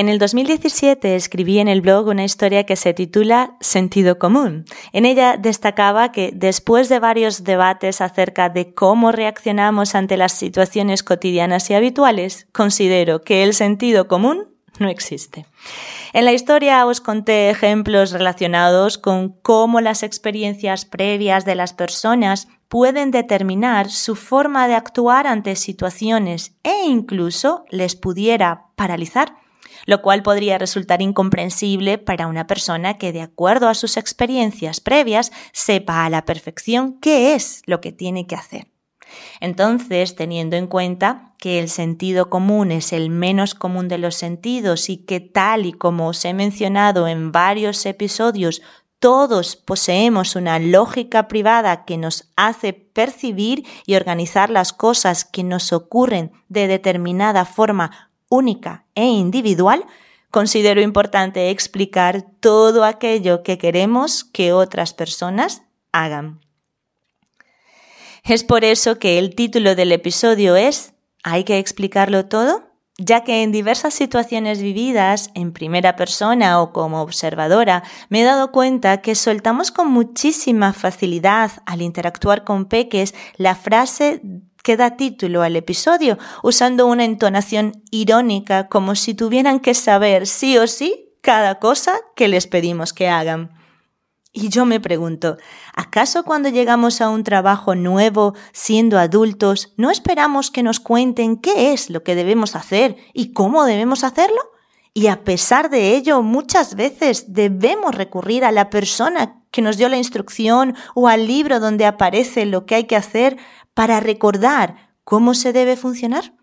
En el 2017 escribí en el blog una historia que se titula Sentido común. En ella destacaba que después de varios debates acerca de cómo reaccionamos ante las situaciones cotidianas y habituales, considero que el sentido común no existe. En la historia os conté ejemplos relacionados con cómo las experiencias previas de las personas pueden determinar su forma de actuar ante situaciones e incluso les pudiera paralizar lo cual podría resultar incomprensible para una persona que, de acuerdo a sus experiencias previas, sepa a la perfección qué es lo que tiene que hacer. Entonces, teniendo en cuenta que el sentido común es el menos común de los sentidos y que tal y como os he mencionado en varios episodios, todos poseemos una lógica privada que nos hace percibir y organizar las cosas que nos ocurren de determinada forma única e individual, considero importante explicar todo aquello que queremos que otras personas hagan. Es por eso que el título del episodio es ¿Hay que explicarlo todo? ya que en diversas situaciones vividas en primera persona o como observadora me he dado cuenta que soltamos con muchísima facilidad al interactuar con peques la frase que da título al episodio, usando una entonación irónica como si tuvieran que saber sí o sí cada cosa que les pedimos que hagan. Y yo me pregunto, ¿acaso cuando llegamos a un trabajo nuevo, siendo adultos, no esperamos que nos cuenten qué es lo que debemos hacer y cómo debemos hacerlo? Y a pesar de ello, muchas veces debemos recurrir a la persona que nos dio la instrucción o al libro donde aparece lo que hay que hacer para recordar cómo se debe funcionar?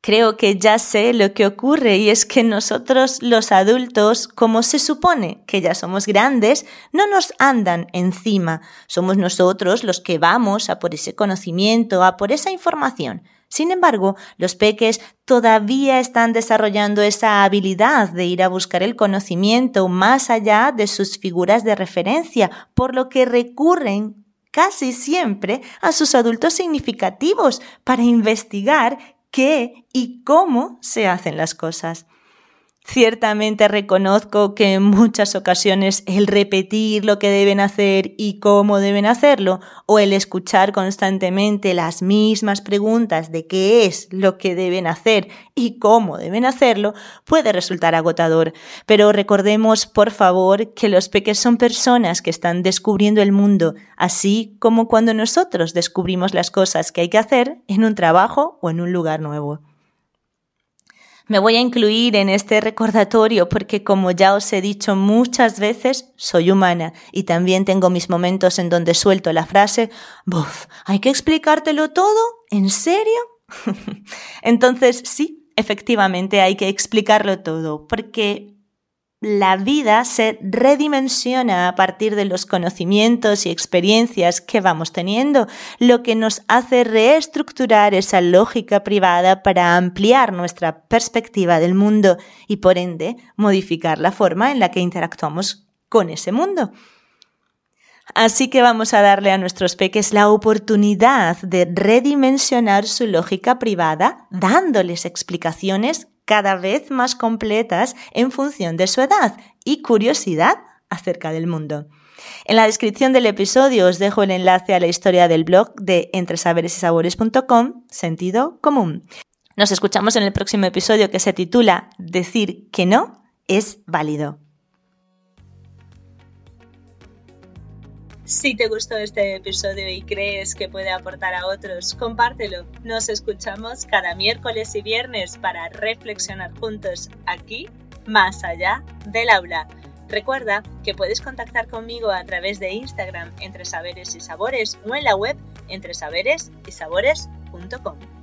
Creo que ya sé lo que ocurre y es que nosotros los adultos, como se supone que ya somos grandes, no nos andan encima. Somos nosotros los que vamos a por ese conocimiento, a por esa información. Sin embargo, los peques todavía están desarrollando esa habilidad de ir a buscar el conocimiento más allá de sus figuras de referencia, por lo que recurren casi siempre a sus adultos significativos para investigar qué y cómo se hacen las cosas. Ciertamente reconozco que en muchas ocasiones el repetir lo que deben hacer y cómo deben hacerlo, o el escuchar constantemente las mismas preguntas de qué es lo que deben hacer y cómo deben hacerlo, puede resultar agotador. Pero recordemos, por favor, que los peques son personas que están descubriendo el mundo, así como cuando nosotros descubrimos las cosas que hay que hacer en un trabajo o en un lugar nuevo. Me voy a incluir en este recordatorio porque, como ya os he dicho muchas veces, soy humana y también tengo mis momentos en donde suelto la frase, ¡Buf! ¿Hay que explicártelo todo? ¿En serio? Entonces, sí, efectivamente hay que explicarlo todo, porque la vida se redimensiona a partir de los conocimientos y experiencias que vamos teniendo, lo que nos hace reestructurar esa lógica privada para ampliar nuestra perspectiva del mundo y por ende modificar la forma en la que interactuamos con ese mundo. Así que vamos a darle a nuestros peques la oportunidad de redimensionar su lógica privada, dándoles explicaciones cada vez más completas en función de su edad y curiosidad acerca del mundo. En la descripción del episodio os dejo el enlace a la historia del blog de entresaberesysabores.com, sentido común. Nos escuchamos en el próximo episodio que se titula Decir que no es válido. Si te gustó este episodio y crees que puede aportar a otros, compártelo. Nos escuchamos cada miércoles y viernes para reflexionar juntos aquí, más allá del aula. Recuerda que puedes contactar conmigo a través de Instagram entre saberes y sabores o en la web entre saberes y sabores.com.